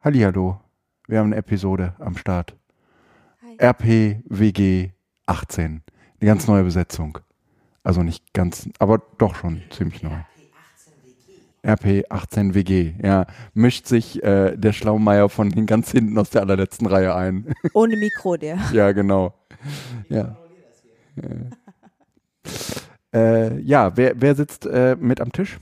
Hallihallo. Wir haben eine Episode am Start. Hi. RPWG 18. Eine ganz neue Besetzung. Also nicht ganz, aber doch schon ziemlich neu. RP18WG, ja. Mischt sich äh, der Schlaumeier von den ganz hinten aus der allerletzten Reihe ein. Ohne Mikro, der. ja, genau. Ja. Äh, ja, wer, wer sitzt äh, mit am Tisch?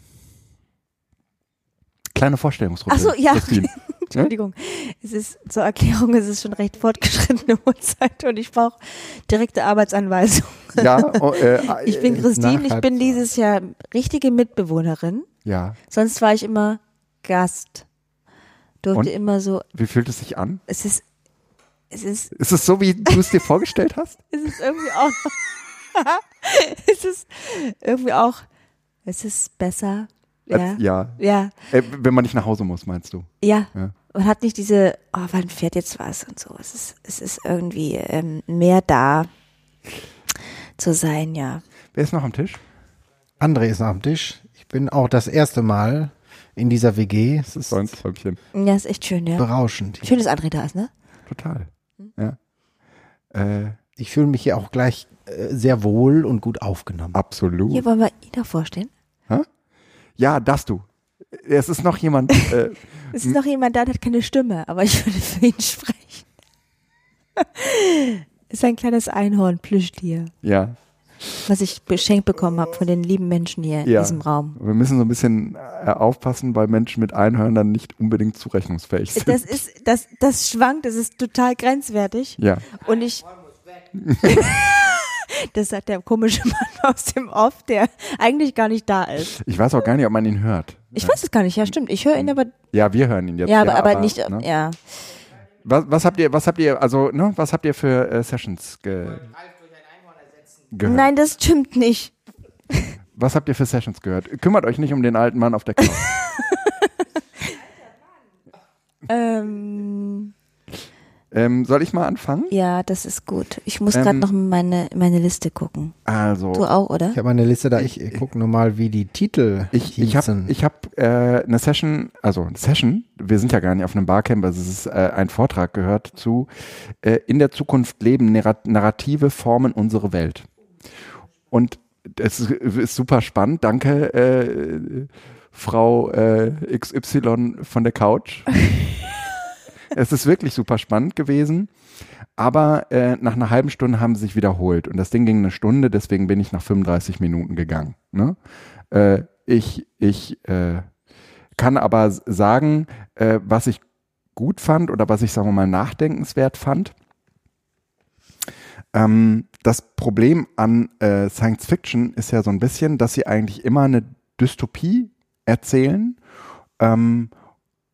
Kleine Vorstellungsrunde. Ach so, ja. Entschuldigung. Es ist zur Erklärung, es ist schon recht fortgeschrittene Uhrzeit und ich brauche direkte Arbeitsanweisung. Ja, oh, äh, Ich bin äh, Christine, ich bin dieses Jahr richtige Mitbewohnerin. Ja. Sonst war ich immer Gast. Durfte Und? immer so, Wie fühlt es sich an? es ist, es ist, Ist es so, wie du es dir vorgestellt hast? es ist irgendwie auch, es ist irgendwie auch, es ist besser. Ja. Ja. Ja. Äh, wenn man nicht nach Hause muss, meinst du? Ja. Ja. Man hat nicht diese, oh, wann fährt jetzt was und so. Es ist, es ist irgendwie ähm, mehr da zu sein, ja. Wer ist noch am Tisch? André ist noch am Tisch. Ich bin auch das erste Mal in dieser WG. Es ist Sonst Häubchen. Ja, ist echt schön, ja. berauschend. Schön, dass André da ist, ne? Total. Hm? Ja. Äh, Ich fühle mich hier auch gleich äh, sehr wohl und gut aufgenommen. absolut. Hier wollen wir Ida vorstellen. Ja, darfst du. Es ist noch jemand. Äh, Es ist noch jemand da, der hat keine Stimme, aber ich würde für ihn sprechen. ist ein kleines Einhorn, Plüschtier, ja. was ich geschenkt bekommen habe von den lieben Menschen hier in Ja. diesem Raum. Wir müssen so ein bisschen äh, aufpassen, weil Menschen mit Einhörnern nicht unbedingt zurechnungsfähig sind. Das ist, das, das schwankt, das ist total grenzwertig. ja. Und ich. das sagt der komische Mann aus dem Off, der eigentlich gar nicht da ist. Ich weiß auch gar nicht, ob man ihn hört. Ich weiß es gar nicht, ja, stimmt. Ich höre ihn aber. Ja, wir hören ihn jetzt. Ja, aber, aber nicht. ne? Ja. Was, was habt ihr, was habt ihr, also, ne, was habt ihr für äh, Sessions ge gehört? Nein, das stimmt nicht. Was habt ihr für Sessions gehört? Kümmert euch nicht um den alten Mann auf der Couch. Ähm, ähm, soll ich mal anfangen? ja, das ist gut. Ich muss Ähm, gerade noch meine, meine Liste gucken. Also, Du auch, oder? Ich habe eine Liste da. Ich gucke nur mal, wie die Titel Ich, ich habe ich hab, äh, eine Session, also eine Session, wir sind ja gar nicht auf einem Barcamp, also es ist äh, ein Vortrag gehört zu äh, In der Zukunft leben Narrat- Narrative formen unsere Welt. Und es ist, ist super spannend. Danke, äh, Frau äh, XY von der Couch. es ist wirklich super spannend gewesen. Aber äh, nach einer halben Stunde haben sie sich wiederholt. Und das Ding ging eine Stunde, deswegen bin ich nach 35 Minuten gegangen. Ne? Äh, ich ich äh, kann aber sagen, äh, was ich gut fand oder was ich, sagen wir mal, nachdenkenswert fand. Ähm, das Problem an äh, Science Fiction ist ja so ein bisschen, dass sie eigentlich immer eine Dystopie erzählen. Ähm,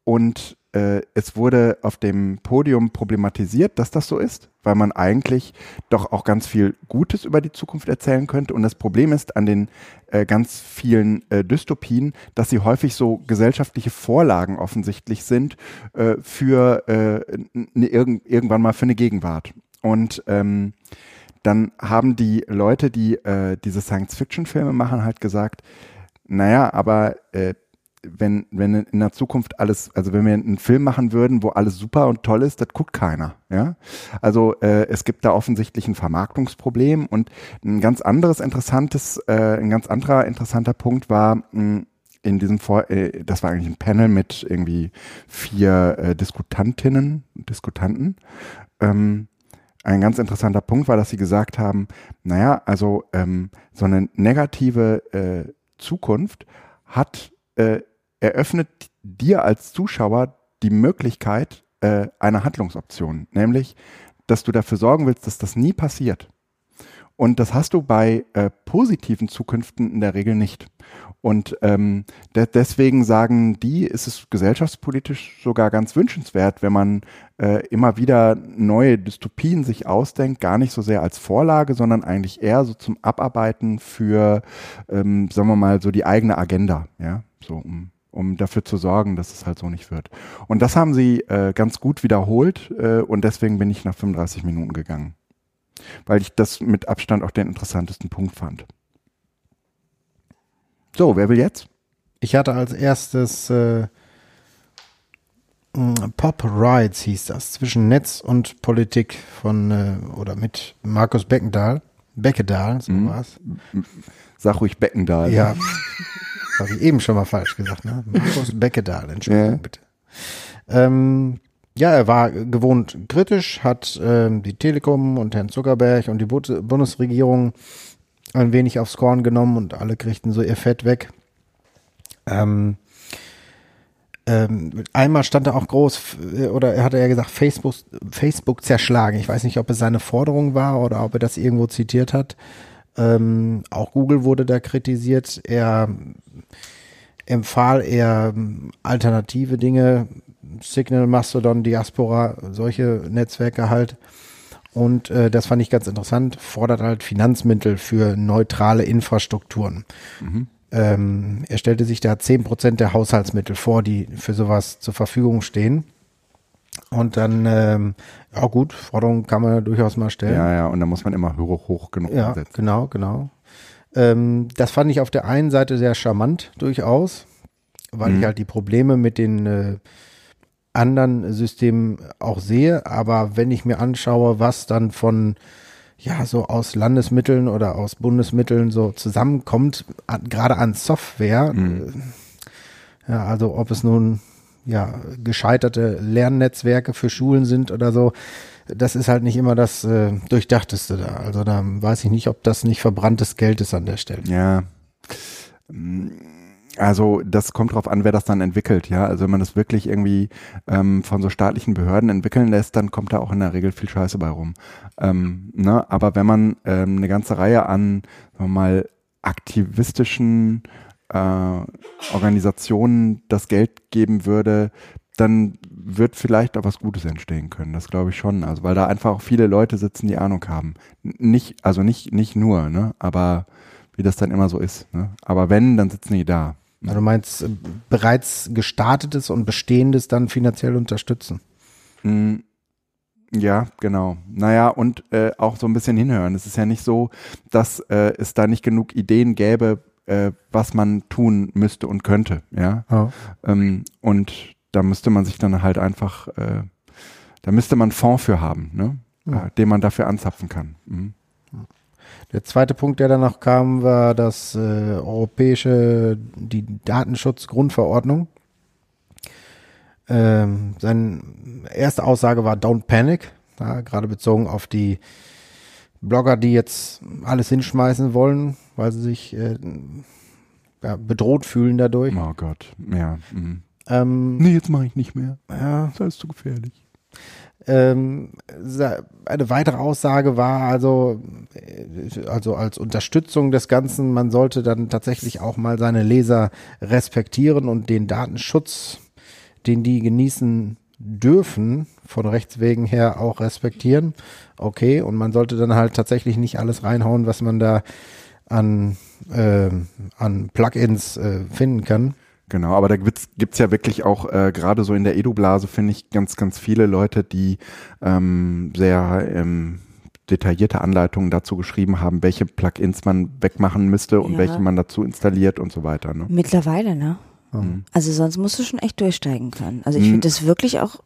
und äh, es wurde auf dem Podium problematisiert, dass das so ist, weil man eigentlich doch auch ganz viel Gutes über die Zukunft erzählen könnte. Und das Problem ist an den äh, ganz vielen äh, Dystopien, dass sie häufig so gesellschaftliche Vorlagen offensichtlich sind äh, für äh, n- n- irgend, irgendwann mal für eine Gegenwart. Und ähm, dann haben die Leute, die äh, diese Science-Fiction-Filme machen, halt gesagt, naja, aber äh, wenn, wenn in der Zukunft alles, also wenn wir einen Film machen würden, wo alles super und toll ist, das guckt keiner. Ja? Also äh, es gibt da offensichtlich ein Vermarktungsproblem und ein ganz anderes interessantes, äh, ein ganz anderer interessanter Punkt war, mh, in diesem Vor äh, das war eigentlich ein Panel mit irgendwie vier äh, Diskutantinnen Diskutanten. Ähm, ein ganz interessanter Punkt war, dass sie gesagt haben, naja, also ähm, so eine negative äh, Zukunft hat äh, eröffnet dir als Zuschauer die Möglichkeit äh, einer Handlungsoption, nämlich, dass du dafür sorgen willst, dass das nie passiert. Und das hast du bei äh, positiven Zukünften in der Regel nicht. Und ähm, de deswegen sagen die, ist es gesellschaftspolitisch sogar ganz wünschenswert, wenn man äh, immer wieder neue Dystopien sich ausdenkt, gar nicht so sehr als Vorlage, sondern eigentlich eher so zum Abarbeiten für, ähm, sagen wir mal, so die eigene Agenda, ja, so um um dafür zu sorgen, dass es halt so nicht wird. Und das haben sie äh, ganz gut wiederholt äh, und deswegen bin ich nach 35 Minuten gegangen weil ich das mit Abstand auch den interessantesten Punkt fand. So, wer will jetzt? Ich hatte als erstes äh, Pop Rides hieß das, zwischen Netz und Politik von äh, oder mit Markus Beckendahl. Beckedahl, so Mhm. war's. Sag ruhig Beckendahl. Ja. Habe ich eben schon mal falsch gesagt, ne? Markus Beckedahl, Entschuldigung Ja. bitte. Ähm, ja, er war gewohnt kritisch, hat ähm, die Telekom und Herrn Zuckerberg und die Bu Bundesregierung ein wenig aufs Korn genommen und alle kriegten so ihr Fett weg. Ähm, ähm, einmal stand er auch groß, f- oder er hatte ja gesagt, Facebook, Facebook zerschlagen. Ich weiß nicht, ob es seine Forderung war oder ob er das irgendwo zitiert hat. Ähm, auch Google wurde da kritisiert. Er empfahl eher ähm, alternative Dinge, Signal, Mastodon, Diaspora, solche Netzwerke halt. Und äh, das fand ich ganz interessant, fordert halt Finanzmittel für neutrale Infrastrukturen. Ähm, er stellte sich da 10% der Haushaltsmittel vor, die für sowas zur Verfügung stehen. Und dann, ähm, ja gut, Forderungen kann man durchaus mal stellen. Ja, ja, und da muss man immer hoch, hoch genug Ja, ansetzen. genau, genau. Ähm, das fand ich auf der einen Seite sehr charmant durchaus, weil Mhm. ich halt die Probleme mit den äh, anderen Systemen auch sehe. Aber wenn ich mir anschaue, was dann von ja so aus Landesmitteln oder aus Bundesmitteln so zusammenkommt, an, gerade an Software, Mhm. äh, ja, also ob es nun ja gescheiterte Lernnetzwerke für Schulen sind oder so, das ist halt nicht immer das äh, Durchdachteste da. Also da weiß ich nicht, ob das nicht verbranntes Geld ist an der Stelle. Ja. Also das kommt drauf an, wer das dann entwickelt, ja. Also wenn man das wirklich irgendwie ähm, von so staatlichen Behörden entwickeln lässt, dann kommt da auch in der Regel viel Scheiße bei rum. Ähm, ne? Aber wenn man ähm, eine ganze Reihe an, sagen wir mal, aktivistischen äh, Organisationen das Geld geben würde, dann wird vielleicht auch was Gutes entstehen können. Das glaube ich schon. Also weil da einfach auch viele Leute sitzen, die Ahnung haben. Nicht, also nicht, nicht nur, ne? Aber wie das dann immer so ist. Ne? Aber wenn, dann sitzen die da. Also du meinst äh, bereits gestartetes und bestehendes dann finanziell unterstützen. Mm, Ja, genau. Naja, und äh, auch so ein bisschen hinhören. Es ist ja nicht so, dass äh, es da nicht genug Ideen gäbe, äh, was man tun müsste und könnte. Ja. Ja. Ähm, und da müsste man sich dann halt einfach, äh, da müsste man Fonds für haben, ne? Ja. Äh, den man dafür anzapfen kann. Mhm. Der zweite Punkt, der danach kam, war das äh, europäische, die Datenschutzgrundverordnung. Ähm, seine erste Aussage war Don't Panic, ja, gerade bezogen auf die Blogger, die jetzt alles hinschmeißen wollen, weil sie sich äh, ja, bedroht fühlen dadurch. Oh Gott, ja. Mhm. Ähm, Nee, jetzt mache ich nicht mehr. ja, Das ist alles zu gefährlich. Ähm, eine weitere Aussage war also, äh, also als Unterstützung des Ganzen, man sollte dann tatsächlich auch mal seine Leser respektieren und den Datenschutz, den die genießen dürfen, von Rechts wegen her auch respektieren. Okay, und man sollte dann halt tatsächlich nicht alles reinhauen, was man da an, ähm, an Plugins äh, finden kann. Genau, aber da gibt's gibt's ja wirklich auch äh, gerade so in der Edu-Blase finde ich ganz ganz viele Leute, die ähm, sehr ähm, detaillierte Anleitungen dazu geschrieben haben, welche Plugins man wegmachen müsste und Ja. welche man dazu installiert und so weiter. Ne? Mittlerweile, ne? Mhm. Also sonst musst du schon echt durchsteigen können. Also ich Mhm. finde das wirklich auch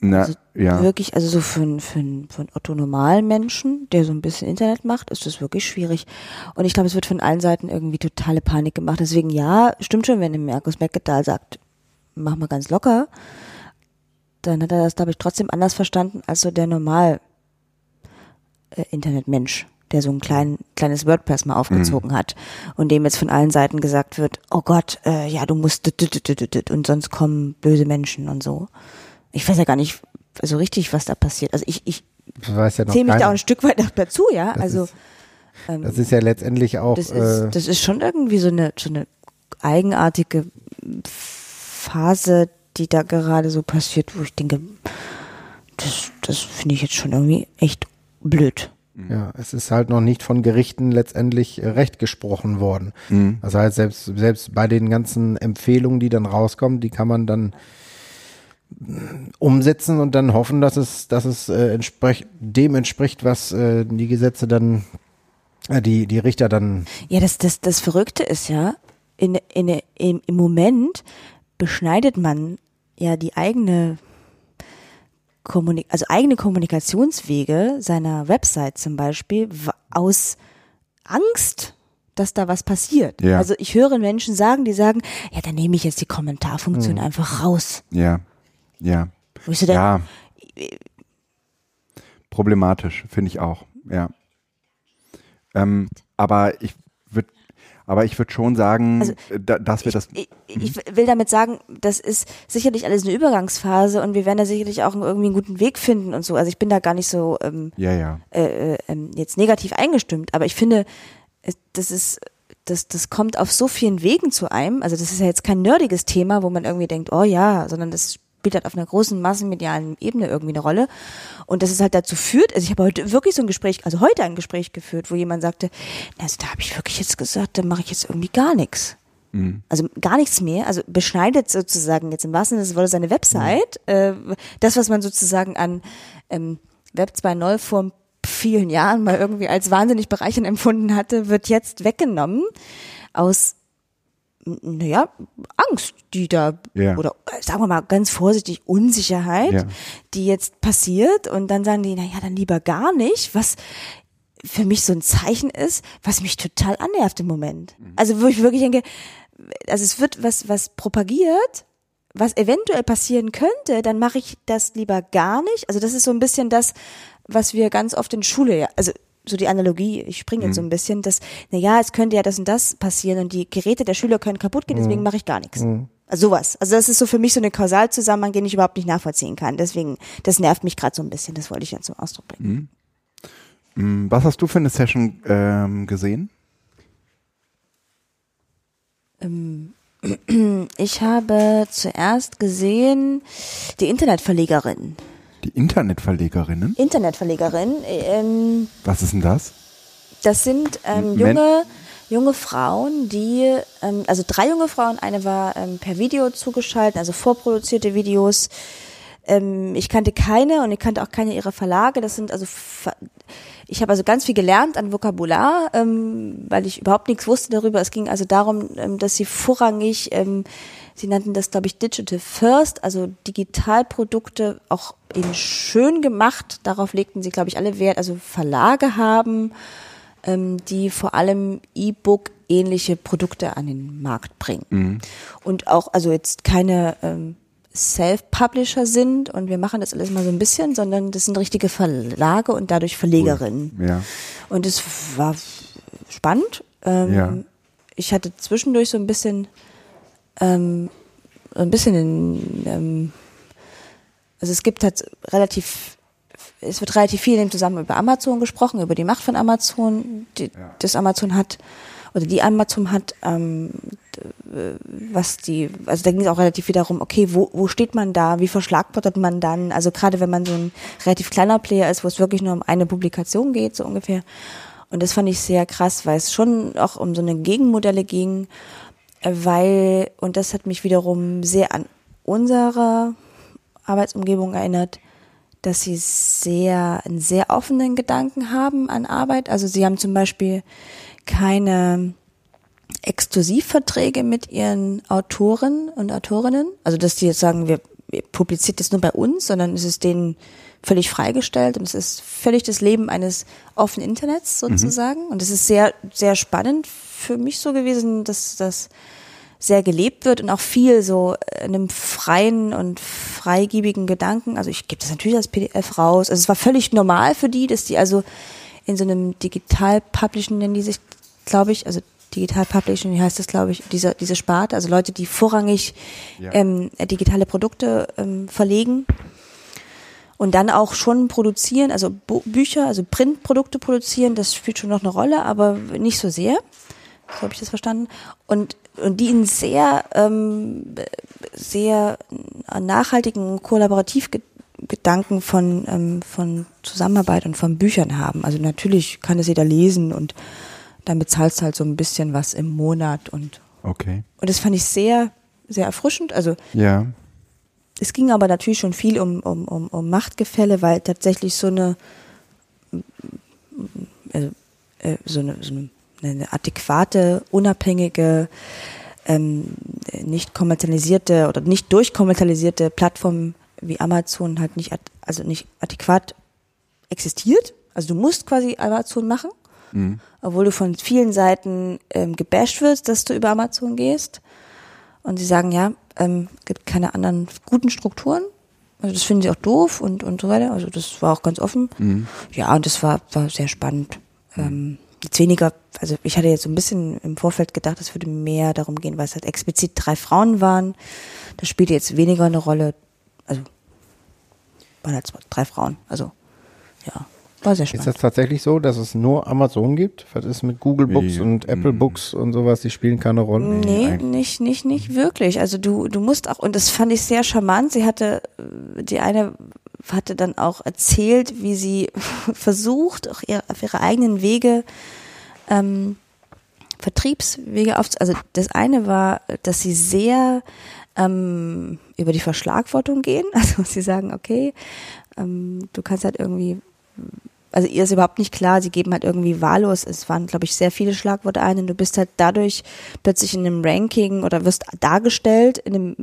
Na, Also ja, wirklich, also so für, einen- für, für einen Otto normalen Menschen, der so ein bisschen Internet macht, ist das wirklich schwierig. Und ich glaube, es wird von allen Seiten irgendwie totale Panik gemacht. Deswegen ja, stimmt schon, wenn der Markus Beckedahl sagt, mach mal ganz locker, dann hat er das, glaube ich, trotzdem anders verstanden als so der normal äh, Internetmensch, der so ein klein, kleines WordPress mal aufgezogen hat und dem jetzt von allen Seiten gesagt wird, oh Gott, äh, ja, du musst und sonst kommen böse Menschen und so. Ich weiß ja gar nicht so richtig, was da passiert. Also ich, ich ja noch zähle mich da auch ein Stück weit dazu, ja. Das also ist- ähm, Das ist ja letztendlich auch das äh, ist, das ist schon irgendwie so eine, so eine eigenartige Phase, die da gerade so passiert, wo ich denke, das, das finde ich jetzt schon irgendwie echt blöd. Ja, es ist halt noch nicht von Gerichten letztendlich äh, recht gesprochen worden. Mhm. Das heißt, selbst, selbst bei den ganzen Empfehlungen, die dann rauskommen, die kann man dann umsetzen und dann hoffen, dass es, dass es äh, entsprech, dem entspricht, was äh, die Gesetze dann, äh, die, die Richter dann, Ja, das, das, das Verrückte ist ja, in, in, im, im Moment beschneidet man ja die eigene Kommunik also eigene Kommunikationswege seiner Website zum Beispiel aus Angst, dass da was passiert. Ja. Also ich höre Menschen sagen, die sagen, ja, dann nehme ich jetzt die Kommentarfunktion einfach raus. Ja, ja, Wo ich so denke, ja. Problematisch, finde ich auch, ja. Ähm, aber ich würde, aber ich würde schon sagen, Also, da, dass wir das, ich, ich will damit sagen, das ist sicherlich alles eine Übergangsphase und wir werden da sicherlich auch irgendwie einen guten Weg finden und so. Also ich bin da gar nicht so ähm, ja, ja, äh, äh, ähm, jetzt negativ eingestimmt, aber ich finde, es- das ist, das, das kommt auf so vielen Wegen zu einem. Also das ist ja jetzt kein nerdiges Thema, wo man irgendwie denkt, oh ja, sondern das spielt halt auf einer großen massenmedialen Ebene irgendwie eine Rolle. Und das ist halt dazu führt, also ich habe heute wirklich so ein Gespräch, also heute ein Gespräch geführt, wo jemand sagte, also da habe ich wirklich jetzt gesagt, da mache ich jetzt irgendwie gar nichts. Also gar nichts mehr, also beschneidet sozusagen jetzt im wahrsten Sinne des Wortes seine Website. Äh, das, was man sozusagen an ähm, Web 2.0 vor vielen Jahren mal irgendwie als wahnsinnig bereichernd empfunden hatte, wird jetzt weggenommen aus, naja, Angst, die da, Ja. oder äh, sagen wir mal ganz vorsichtig, Unsicherheit, Ja. die jetzt passiert und dann sagen die, naja, dann lieber gar nicht, was für mich so ein Zeichen ist, was mich total annervt im Moment. Also wo ich wirklich denke, also es wird was, was propagiert, was eventuell passieren könnte, dann mache ich das lieber gar nicht. Also das ist so ein bisschen das, was wir ganz oft in Schule, also so die Analogie, ich springe jetzt so ein bisschen, dass, na ja, es könnte ja das und das passieren und die Geräte der Schüler können kaputt gehen, deswegen mache ich gar nichts. Also sowas. Also das ist so für mich so eine Kausalzusammenhang, den ich überhaupt nicht nachvollziehen kann. Deswegen, das nervt mich gerade so ein bisschen, das wollte ich ja zum Ausdruck bringen. Was hast du für eine Session ähm, gesehen? Ich habe zuerst gesehen die Internetverlegerin. Die Internetverlegerinnen? Internetverlegerin, ähm, Was ist denn das? das sind ähm, junge, junge Frauen, die, ähm, also drei junge Frauen, eine war ähm, per Video zugeschaltet, also vorproduzierte Videos. Ähm, ich kannte keine und ich kannte auch keine ihrer Verlage. Das sind also, ich habe also ganz viel gelernt an Vokabular, ähm, weil ich überhaupt nichts wusste darüber. Es ging also darum, ähm, dass sie vorrangig, ähm, sie nannten das, glaube ich, Digital First, also Digitalprodukte auch eben schön gemacht. Darauf legten sie, glaube ich, alle Wert. Also Verlage haben, ähm, die vor allem E-Book ähnliche Produkte an den Markt bringen. Und auch, also jetzt keine ähm, Self-Publisher sind und wir machen das alles mal so ein bisschen, sondern das sind richtige Verlage und dadurch Verlegerinnen. Ja. Und es war spannend. Ähm, Ja. Ich hatte zwischendurch so ein bisschen, ähm, ein bisschen, in, ähm, also es gibt halt relativ, es wird relativ viel in dem Zusammenhang über Amazon gesprochen, über die Macht von Amazon, die Ja. das Amazon hat oder die Amazon hat, ähm, d- was die, also da ging es auch relativ viel darum, okay, wo, wo steht man da, wie verschlagwortet man dann, also gerade wenn man so ein relativ kleiner Player ist, wo es wirklich nur um eine Publikation geht, so ungefähr. Und das fand ich sehr krass, weil es schon auch um so eine Gegenmodelle ging, äh, weil, und das hat mich wiederum sehr an unsere Arbeitsumgebung erinnert, dass sie sehr, einen sehr offenen Gedanken haben an Arbeit. Also sie haben zum Beispiel keine Exklusivverträge mit ihren Autoren und Autorinnen. Also dass die jetzt sagen, wir, wir publiziert das nur bei uns, sondern es ist denen völlig freigestellt und es ist völlig das Leben eines offenen Internets sozusagen. Und es ist sehr, sehr spannend für mich so gewesen, dass das sehr gelebt wird und auch viel so in einem freien und freigiebigen Gedanken. Also ich gebe das natürlich als PDF raus. Also es war völlig normal für die, dass die also in so einem Digital-Publishing nennen die sich, glaube ich, also Digital Publishing, wie heißt das, glaube ich, diese, diese Sparte, also Leute, die vorrangig Ja. ähm, digitale Produkte ähm, verlegen und dann auch schon produzieren, also Bücher, also Printprodukte produzieren, das spielt schon noch eine Rolle, aber nicht so sehr. So habe ich das verstanden. Und, und die einen sehr, ähm, sehr nachhaltigen Kollaborativgedanken von, ähm, von Zusammenarbeit und von Büchern haben. Also natürlich kann es jeder lesen und dann bezahlst du halt so ein bisschen was im Monat und, Okay. und das fand ich sehr, sehr erfrischend. Also Ja. es ging aber natürlich schon viel um, um, um, um Machtgefälle, weil tatsächlich so eine, äh, äh, so eine, so eine, eine adäquate, unabhängige ähm, nicht kommerzialisierte oder nicht durchkommerzialisierte Plattformen wie Amazon halt nicht, also nicht adäquat existiert. Also du musst quasi Amazon machen, mhm. obwohl du von vielen Seiten ähm, gebasht wirst, dass du über Amazon gehst. Und sie sagen, ja, ähm, gibt keine anderen guten Strukturen. Also das finden sie auch doof und, und so weiter. Also das war auch ganz offen. Mhm. Ja, und das war, war sehr spannend. Ähm, jetzt weniger, also ich hatte jetzt so ein bisschen im Vorfeld gedacht, es würde mehr darum gehen, weil es halt explizit drei Frauen waren. Das spielte jetzt weniger eine Rolle. Also waren halt drei Frauen. Also ja. War sehr spannend. Ist das tatsächlich so, dass es nur Amazon gibt? Was ist mit Google Books nee. und Apple mhm. Books und sowas? Die spielen keine Rolle? Nee, nicht, nicht, nicht wirklich. Also du, du musst auch, und das fand ich sehr charmant. Sie hatte, die eine hatte dann auch erzählt, wie sie versucht, auch ihr, auf ihre eigenen Wege, ähm, Vertriebswege auf, also das eine war, dass sie sehr ähm, über die Verschlagwortung gehen. Also sie sagen, okay, ähm, du kannst halt irgendwie also ihr ist überhaupt nicht klar, sie geben halt irgendwie wahllos, es waren, glaube ich, sehr viele Schlagworte ein und du bist halt dadurch plötzlich in einem Ranking oder wirst dargestellt in einem,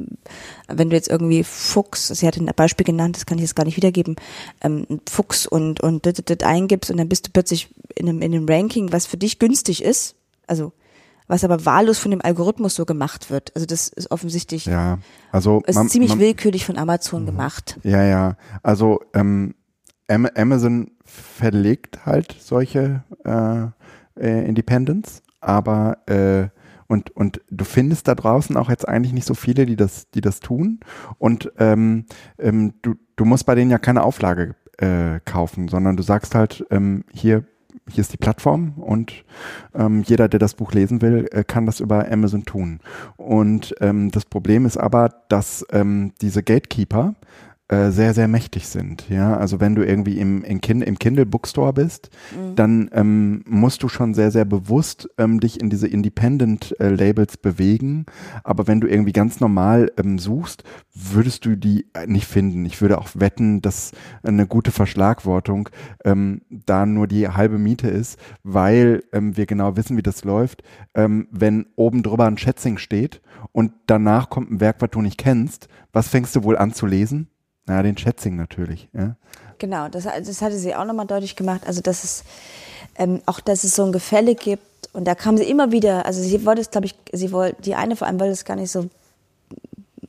wenn du jetzt irgendwie Fuchs, sie hat ein Beispiel genannt, das kann ich jetzt gar nicht wiedergeben, ähm, Fuchs und, und dit, dit, eingibst und dann bist du plötzlich in einem, in einem Ranking, was für dich günstig ist, also was aber wahllos von dem Algorithmus so gemacht wird. Also das ist offensichtlich ja, also ist man, ziemlich man, willkürlich von Amazon gemacht. Ja, ja. Also ähm, Amazon verlegt halt solche äh, äh, Independents, aber äh, und, und du findest da draußen auch jetzt eigentlich nicht so viele, die das, die das tun. Und ähm, ähm, du, du musst bei denen ja keine Auflage äh, kaufen, sondern du sagst halt, ähm, hier, hier ist die Plattform und ähm, jeder, der das Buch lesen will, äh, kann das über Amazon tun. Und ähm, das Problem ist aber, dass ähm, diese Gatekeeper äh, sehr, sehr mächtig sind. Ja, also wenn du irgendwie im, im, kind, im Kindle Bookstore bist, mhm. dann ähm, musst du schon sehr, sehr bewusst ähm, dich in diese Independent äh, Labels bewegen. Aber wenn du irgendwie ganz normal ähm, suchst, würdest du die nicht finden. Ich würde auch wetten, dass eine gute Verschlagwortung ähm, da nur die halbe Miete ist, weil ähm, wir genau wissen, wie das läuft. Ähm, wenn oben drüber ein Schätzing steht und danach kommt ein Werk, was du nicht kennst, was fängst du wohl an zu lesen? Ja, den Schätzing natürlich. Ja. Genau, das, das hatte sie auch nochmal deutlich gemacht. Also, dass es ähm, auch, dass es so ein Gefälle gibt. Und da kam sie immer wieder, also sie wollte es, glaube ich, sie wollte, die eine vor allem wollte es gar nicht so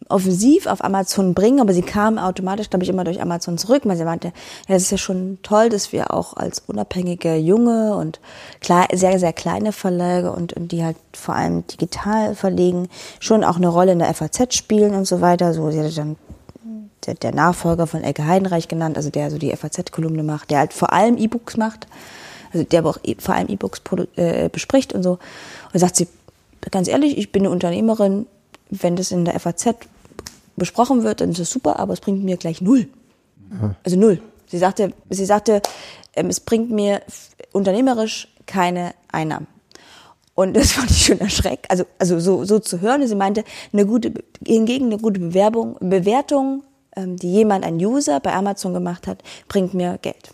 offensiv auf Amazon bringen, aber sie kam automatisch, glaube ich, immer durch Amazon zurück, weil sie meinte, ja, es ist ja schon toll, dass wir auch als unabhängige junge und klar, sehr, sehr kleine Verlage und, und die halt vor allem digital verlegen, schon auch eine Rolle in der FAZ spielen und so weiter. So, sie hatte dann der, der Nachfolger von Elke Heidenreich genannt, also der so die FAZ-Kolumne macht, der halt vor allem E-Books macht, also der aber auch e, vor allem E-Books äh, bespricht und so. Und sagt sie, ganz ehrlich, ich bin eine Unternehmerin, wenn das in der FAZ besprochen wird, dann ist das super, aber es bringt mir gleich null. Also null. Sie sagte, sie sagte, ähm, es bringt mir unternehmerisch keine Einnahmen. Und das fand ich schon erschreckend, also, also so, so zu hören. Sie meinte, eine gute, hingegen eine gute Bewerbung, Bewertung die jemand, ein User bei Amazon gemacht hat, bringt mir Geld.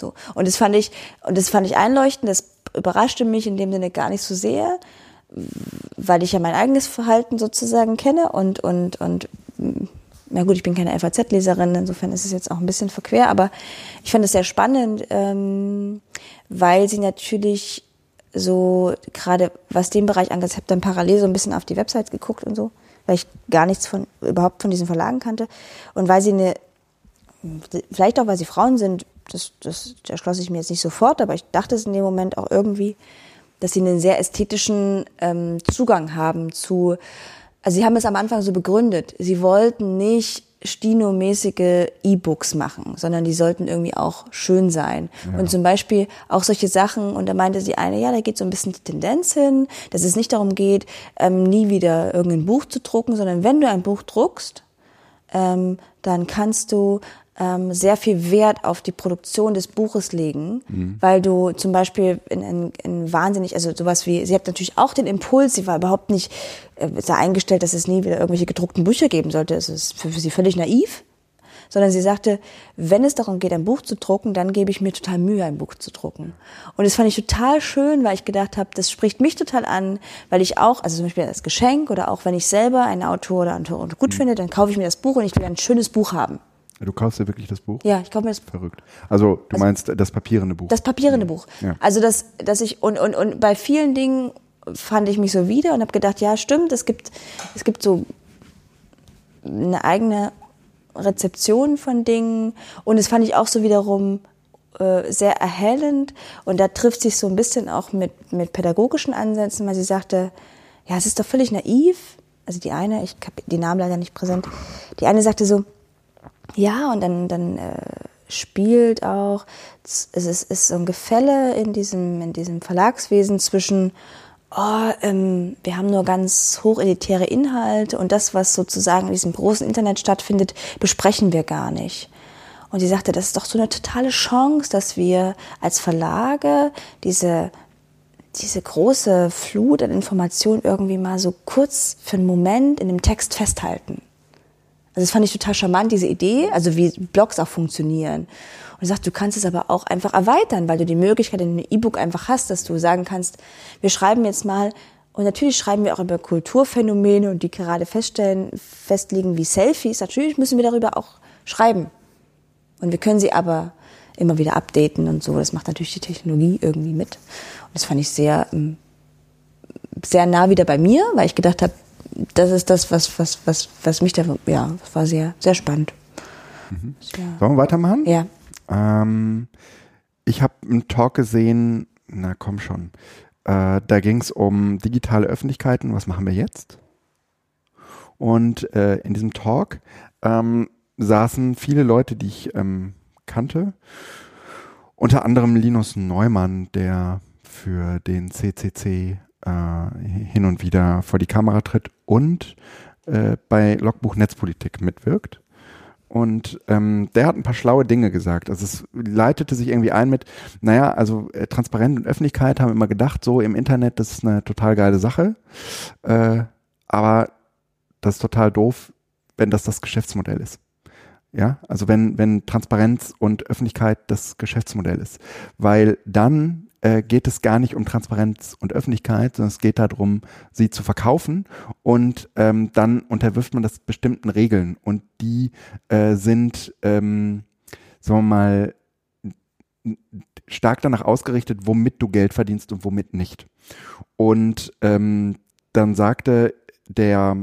So. Und das fand ich, und das fand ich einleuchtend, das überraschte mich in dem Sinne gar nicht so sehr, weil ich ja mein eigenes Verhalten sozusagen kenne und, und, und, na gut, ich bin keine FAZ-Leserin, insofern ist es jetzt auch ein bisschen verquer, aber ich fand es sehr spannend, ähm, weil sie natürlich so gerade was den Bereich angeht, ich habe dann parallel so ein bisschen auf die Websites geguckt und so weil ich gar nichts von, überhaupt von diesen Verlagen kannte. Und weil sie eine, vielleicht auch weil sie Frauen sind, das, das erschloss ich mir jetzt nicht sofort, aber ich dachte es in dem Moment auch irgendwie, dass sie einen sehr ästhetischen ähm, Zugang haben zu, also sie haben es am Anfang so begründet, sie wollten nicht Stino-mäßige E-Books machen, sondern die sollten irgendwie auch schön sein. Ja. Und zum Beispiel auch solche Sachen, und da meinte sie eine, ja, da geht so ein bisschen die Tendenz hin, dass es nicht darum geht, ähm, nie wieder irgendein Buch zu drucken, sondern wenn du ein Buch druckst, ähm, dann kannst du ähm, sehr viel Wert auf die Produktion des Buches legen, mhm. weil du zum Beispiel in, in, in wahnsinnig, also sowas wie, sie hat natürlich auch den Impuls, sie war überhaupt nicht äh, da eingestellt, dass es nie wieder irgendwelche gedruckten Bücher geben sollte. Es ist für, für sie völlig naiv, sondern sie sagte, wenn es darum geht, ein Buch zu drucken, dann gebe ich mir total Mühe, ein Buch zu drucken. Und das fand ich total schön, weil ich gedacht habe, das spricht mich total an, weil ich auch, also zum Beispiel als Geschenk oder auch wenn ich selber einen Autor oder Autorin gut finde, dann kaufe ich mir das Buch und ich will ein schönes Buch haben. Du kaufst dir wirklich das Buch? Ja, ich kaufe mir das Verrückt. Also du also, meinst das papierende Buch? Das papierende Buch. Ja. Also das, dass ich und, und, und bei vielen Dingen fand ich mich so wieder und habe gedacht, ja stimmt, es gibt es gibt so eine eigene Rezeption von Dingen und es fand ich auch so wiederum äh, sehr erhellend und da trifft sich so ein bisschen auch mit mit pädagogischen Ansätzen, weil sie sagte, ja es ist doch völlig naiv. Also die eine, ich habe die Namen leider nicht präsent, die eine sagte so ja, und dann, dann äh, spielt auch, es ist, ist so ein Gefälle in diesem, in diesem Verlagswesen zwischen, oh, ähm, wir haben nur ganz hochelitäre Inhalte und das, was sozusagen in diesem großen Internet stattfindet, besprechen wir gar nicht. Und sie sagte, das ist doch so eine totale Chance, dass wir als Verlage diese, diese große Flut an Informationen irgendwie mal so kurz für einen Moment in dem Text festhalten. Also das fand ich total charmant, diese Idee, also wie Blogs auch funktionieren. Und er sagt, du kannst es aber auch einfach erweitern, weil du die Möglichkeit in einem E-Book einfach hast, dass du sagen kannst, wir schreiben jetzt mal, und natürlich schreiben wir auch über Kulturphänomene und die gerade feststellen, festlegen wie Selfies. Natürlich müssen wir darüber auch schreiben. Und wir können sie aber immer wieder updaten und so. Das macht natürlich die Technologie irgendwie mit. Und das fand ich sehr, ähm, sehr nah wieder bei mir, weil ich gedacht habe, das ist das, was, was, was, was mich da, ja, das war sehr, sehr spannend. Mhm. Ja. Sollen wir weitermachen? Ja. Ähm, ich habe einen Talk gesehen, na komm schon. Äh, da ging es um digitale Öffentlichkeiten. Was machen wir jetzt? Und äh, in diesem Talk ähm, saßen viele Leute, die ich ähm, kannte. Unter anderem Linus Neumann, der für den CCC hin und wieder vor die Kamera tritt und äh, bei Logbuch Netzpolitik mitwirkt. Und ähm, der hat ein paar schlaue Dinge gesagt. Also es leitete sich irgendwie ein mit, naja, also äh, Transparenz und Öffentlichkeit haben immer gedacht, so im Internet, das ist eine total geile Sache. Äh, aber das ist total doof, wenn das das Geschäftsmodell ist. Ja, also wenn, wenn Transparenz und Öffentlichkeit das Geschäftsmodell ist. Weil dann äh, geht es gar nicht um Transparenz und Öffentlichkeit, sondern es geht darum, sie zu verkaufen und ähm, dann unterwirft man das bestimmten Regeln und die äh, sind, ähm, sagen wir mal, stark danach ausgerichtet, womit du Geld verdienst und womit nicht. Und ähm, dann sagte der,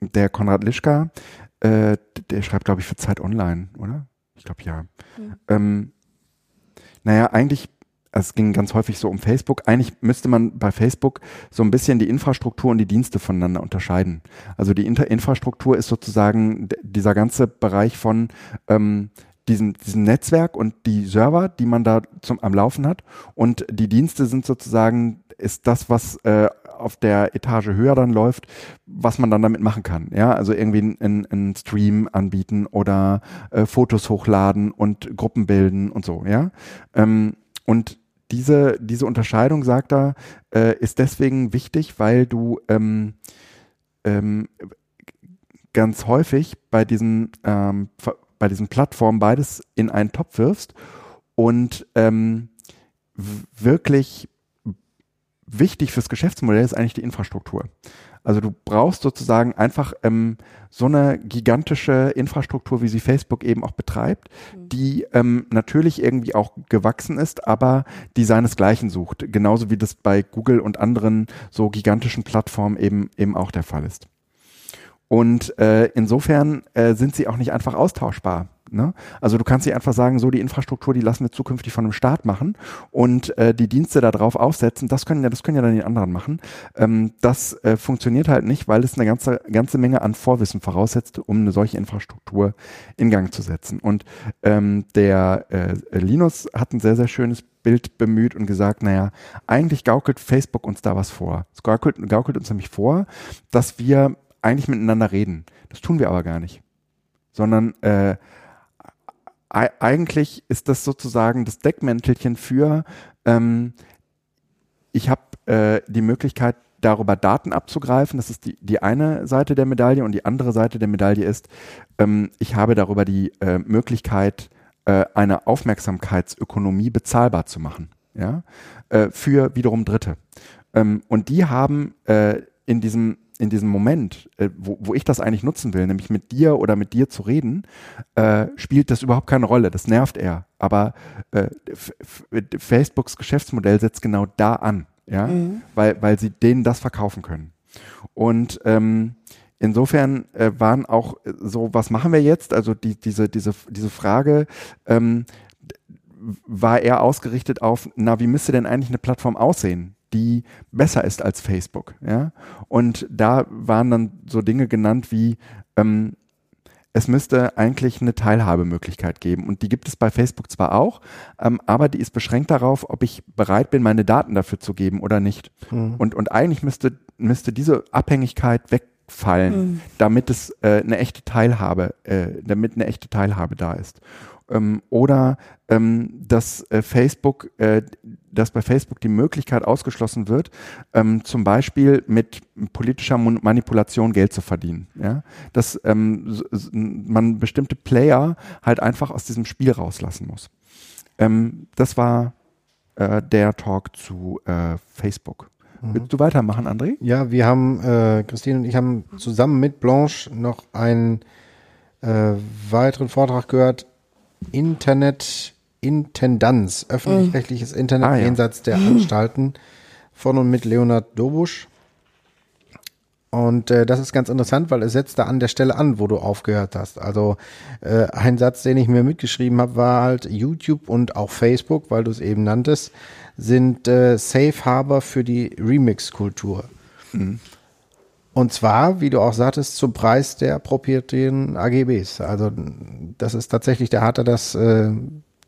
der Konrad Lischka, äh, der schreibt, glaube ich, für Zeit Online, oder? Ich glaube ja. Mhm. Ähm, naja, eigentlich es ging ganz häufig so um Facebook. Eigentlich müsste man bei Facebook so ein bisschen die Infrastruktur und die Dienste voneinander unterscheiden. Also die Inter Infrastruktur ist sozusagen dieser ganze Bereich von ähm, diesem, diesem Netzwerk und die Server, die man da zum, am Laufen hat. Und die Dienste sind sozusagen, ist das, was äh, auf der Etage höher dann läuft, was man dann damit machen kann. Ja, also irgendwie einen, einen Stream anbieten oder äh, Fotos hochladen und Gruppen bilden und so, ja. Ähm, und diese, diese Unterscheidung, sagt er, äh, ist deswegen wichtig, weil du ähm, ähm, ganz häufig bei diesen, ähm, bei diesen Plattformen beides in einen Topf wirfst und ähm, wirklich wichtig fürs Geschäftsmodell ist eigentlich die Infrastruktur. Also du brauchst sozusagen einfach ähm, so eine gigantische Infrastruktur, wie sie Facebook eben auch betreibt, mhm. die ähm, natürlich irgendwie auch gewachsen ist, aber die seinesgleichen sucht. Genauso wie das bei Google und anderen so gigantischen Plattformen eben eben auch der Fall ist. Und äh, insofern äh, sind sie auch nicht einfach austauschbar. Ne? Also du kannst nicht einfach sagen, so die Infrastruktur, die lassen wir zukünftig von einem Staat machen und äh, die Dienste da drauf aufsetzen, das können ja, das können ja dann die anderen machen. Ähm, das äh, funktioniert halt nicht, weil es eine ganze, ganze Menge an Vorwissen voraussetzt, um eine solche Infrastruktur in Gang zu setzen. Und ähm, der äh, Linus hat ein sehr, sehr schönes Bild bemüht und gesagt, naja, eigentlich gaukelt Facebook uns da was vor. Es gaukelt, gaukelt uns nämlich vor, dass wir eigentlich miteinander reden. Das tun wir aber gar nicht. Sondern äh, eigentlich ist das sozusagen das Deckmäntelchen für, ähm, ich habe äh, die Möglichkeit, darüber Daten abzugreifen. Das ist die, die eine Seite der Medaille und die andere Seite der Medaille ist, ähm, ich habe darüber die äh, Möglichkeit, äh, eine Aufmerksamkeitsökonomie bezahlbar zu machen. Ja? Äh, für wiederum Dritte. Ähm, und die haben äh, in diesem in diesem Moment, äh, wo, wo ich das eigentlich nutzen will, nämlich mit dir oder mit dir zu reden, äh, spielt das überhaupt keine Rolle. Das nervt eher. Aber äh, Facebooks Geschäftsmodell setzt genau da an, ja, mhm. weil, weil sie denen das verkaufen können. Und ähm, insofern äh, waren auch so, was machen wir jetzt? Also die, diese, diese, diese Frage, ähm, war eher ausgerichtet auf, na, wie müsste denn eigentlich eine Plattform aussehen? Die besser ist als Facebook. Ja? Und da waren dann so Dinge genannt wie, ähm, es müsste eigentlich eine Teilhabemöglichkeit geben. Und die gibt es bei Facebook zwar auch, ähm, aber die ist beschränkt darauf, ob ich bereit bin, meine Daten dafür zu geben oder nicht. Mhm. Und, und eigentlich müsste, müsste diese Abhängigkeit wegfallen, mhm. damit es äh, eine echte Teilhabe, äh, damit eine echte Teilhabe da ist ähm, oder ähm, dass äh, Facebook, äh, dass bei Facebook die Möglichkeit ausgeschlossen wird, ähm, zum Beispiel mit politischer Manipulation Geld zu verdienen. Ja? Dass ähm, man bestimmte Player halt einfach aus diesem Spiel rauslassen muss. Ähm, das war äh, der Talk zu äh, Facebook. Mhm. Willst du weitermachen, André? Ja, wir haben, äh, Christine und ich haben zusammen mit Blanche noch einen äh, weiteren Vortrag gehört Internet-Intendanz, öffentlich-rechtliches Internet ah, ja. jenseits der Anstalten von und mit Leonard Dobusch. Und äh, das ist ganz interessant, weil es setzt da an der Stelle an, wo du aufgehört hast. Also äh, ein Satz, den ich mir mitgeschrieben habe, war halt YouTube und auch Facebook, weil du es eben nanntest, sind äh, Safe Harbor für die Remix-Kultur. Mhm. Und zwar, wie du auch sagtest, zum Preis der proprietären AGBs. Also das ist tatsächlich, der hatte das, äh,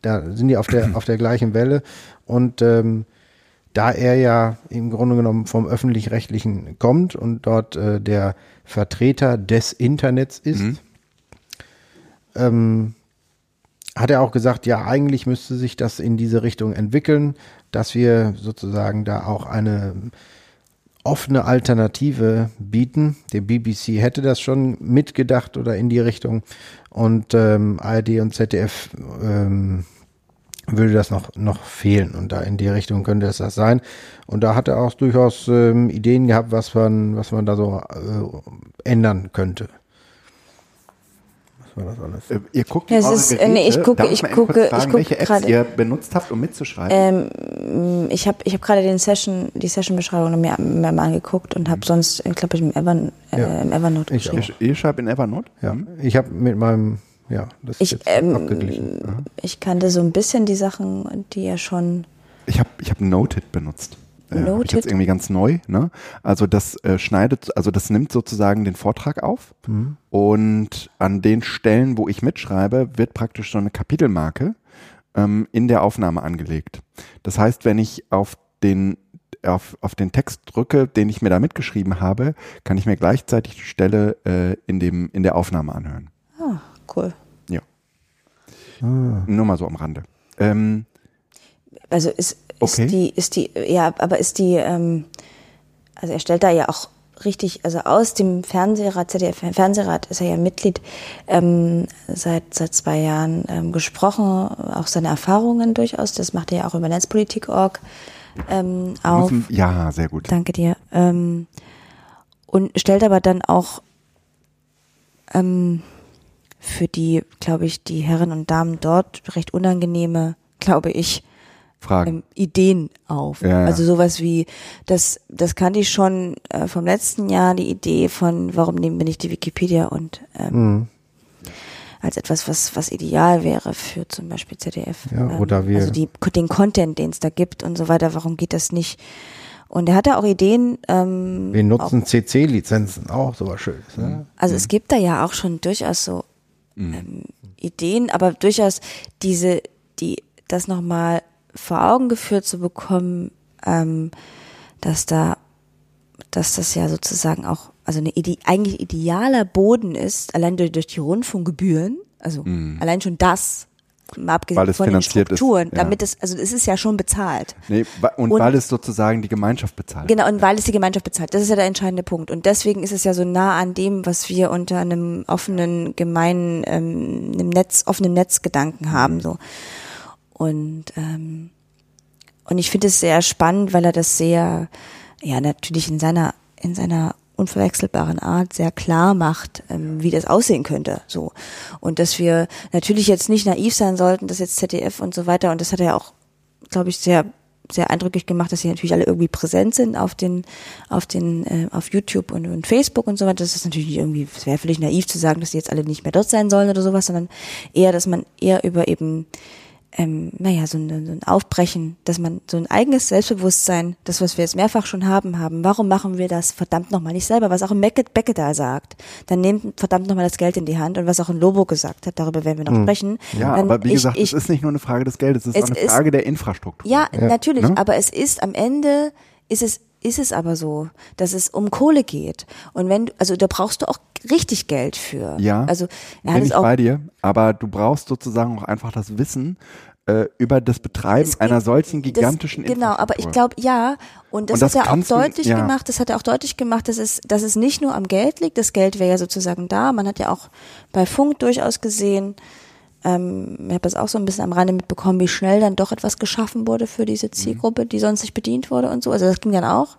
da sind die auf der, auf der gleichen Welle. Und ähm, da er ja im Grunde genommen vom öffentlich-rechtlichen kommt und dort äh, der Vertreter des Internets ist, mhm. ähm, hat er auch gesagt, ja, eigentlich müsste sich das in diese Richtung entwickeln, dass wir sozusagen da auch eine offene Alternative bieten. Der BBC hätte das schon mitgedacht oder in die Richtung und ähm, ARD und ZDF ähm, würde das noch, noch fehlen und da in die Richtung könnte es das sein. Und da hat er auch durchaus ähm, Ideen gehabt, was man, was man da so äh, ändern könnte war das alles? Äh, ihr guckt ja, ist, äh, nee, ich gucke, ich, ich gucke, fragen, ich gucke welche Apps grade, ihr benutzt habt, um mitzuschreiben. Ähm, ich habe, ich habe gerade den Session, die Session-Beschreibung mir, mir mal angeguckt und habe mhm. sonst, ich glaube, ich im, Evern, äh, ja. im Evernote ich geschrieben. Ihr, ihr schreibt in Evernote? Ja. Ich habe mit meinem, ja, das ich, ist ähm, abgeglichen. Ich kannte so ein bisschen die Sachen, die ja schon. Ich habe, ich habe Noted benutzt. Äh, jetzt irgendwie ganz neu. Ne? Also das äh, schneidet, also das nimmt sozusagen den Vortrag auf mhm. und an den Stellen, wo ich mitschreibe, wird praktisch so eine Kapitelmarke ähm, in der Aufnahme angelegt. Das heißt, wenn ich auf den auf, auf den Text drücke, den ich mir da mitgeschrieben habe, kann ich mir gleichzeitig die Stelle äh, in, dem, in der Aufnahme anhören. Ah, cool. Ja. Ah. Nur mal so am Rande. Ähm, also ist, okay. ist die, ist die, ja, aber ist die, ähm, also er stellt da ja auch richtig, also aus dem Fernsehrat, ZDF Fernsehrat ist er ja Mitglied, ähm, seit, seit zwei Jahren ähm, gesprochen, auch seine Erfahrungen durchaus, das macht er ja auch über Netzpolitik.org ähm, auf. Ja, sehr gut. Danke dir. Ähm, und stellt aber dann auch ähm, für die, glaube ich, die Herren und Damen dort recht unangenehme, glaube ich, Fragen. Ähm, Ideen auf. Ja, ja. Also sowas wie, das, das kannte ich schon äh, vom letzten Jahr, die Idee von, warum nehmen wir nicht die Wikipedia und ähm, mhm. als etwas, was, was ideal wäre für zum Beispiel ZDF. Ja, oder ähm, wir. Also die, den Content, den es da gibt und so weiter, warum geht das nicht? Und er hatte auch Ideen. Ähm, wir nutzen CC-Lizenzen auch, sowas Schönes. Ne? Also mhm. es gibt da ja auch schon durchaus so mhm. ähm, Ideen, aber durchaus diese, die das nochmal vor Augen geführt zu bekommen, ähm, dass da, dass das ja sozusagen auch, also eine Ide eigentlich idealer Boden ist, allein durch, durch die Rundfunkgebühren, also mhm. allein schon das mal abgesehen von den finanziert ist, Strukturen, ja. damit es, also es ist ja schon bezahlt. Nee, und, Und- weil es sozusagen die Gemeinschaft bezahlt. Genau, und weil es die Gemeinschaft bezahlt. Das ist ja der entscheidende Punkt. Und deswegen ist es ja so nah an dem, was wir unter einem offenen, gemeinen, ähm, einem Netz, offenen Netzgedanken haben, so. Und, ähm, und ich finde es sehr spannend, weil er das sehr, ja, natürlich in seiner, in seiner unverwechselbaren Art sehr klar macht, ähm, wie das aussehen könnte, so. Und dass wir natürlich jetzt nicht naiv sein sollten, dass jetzt ZDF und so weiter, und das hat er auch, glaube ich, sehr sehr eindrücklich gemacht, dass sie natürlich alle irgendwie präsent sind auf den, auf den, äh, auf YouTube und, und Facebook und so weiter. Das ist natürlich irgendwie, es wäre völlig naiv zu sagen, dass die jetzt alle nicht mehr dort sein sollen oder sowas, sondern eher, dass man eher über eben ähm, naja, so, ein- so ein Aufbrechen, dass man so ein eigenes Selbstbewusstsein, das, was wir jetzt mehrfach schon haben, haben. Warum machen wir das verdammt nochmal nicht selber? Was auch ein Beckett da sagt. Dann nehmt verdammt nochmal das Geld in die Hand und was auch ein Lobo gesagt hat, darüber werden wir noch sprechen. Ja, Dann aber wie ich- gesagt, ich, es ist nicht nur eine Frage des Geldes, es ist Es auch eine ist- Frage der Infrastruktur. ja, natürlich, Ne? aber es ist am Ende ist es ist es aber so, dass es um Kohle geht. Und wenn du, also da brauchst du auch richtig Geld für. Ja, also er bin ich auch bei dir, aber du brauchst sozusagen auch einfach das Wissen äh, über das Betreiben einer solchen gigantischen das, Genau, aber ich glaube, ja, und das, Und das hat er auch kannst du- deutlich ja. gemacht, das hat er auch deutlich gemacht, dass es, dass es nicht nur am Geld liegt, das Geld wäre ja sozusagen da, man hat ja auch bei Funk durchaus gesehen, ähm, ich habe das auch so ein bisschen am Rande mitbekommen, wie schnell dann doch etwas geschaffen wurde für diese Mhm. Zielgruppe, die sonst nicht bedient wurde und so, also das ging dann auch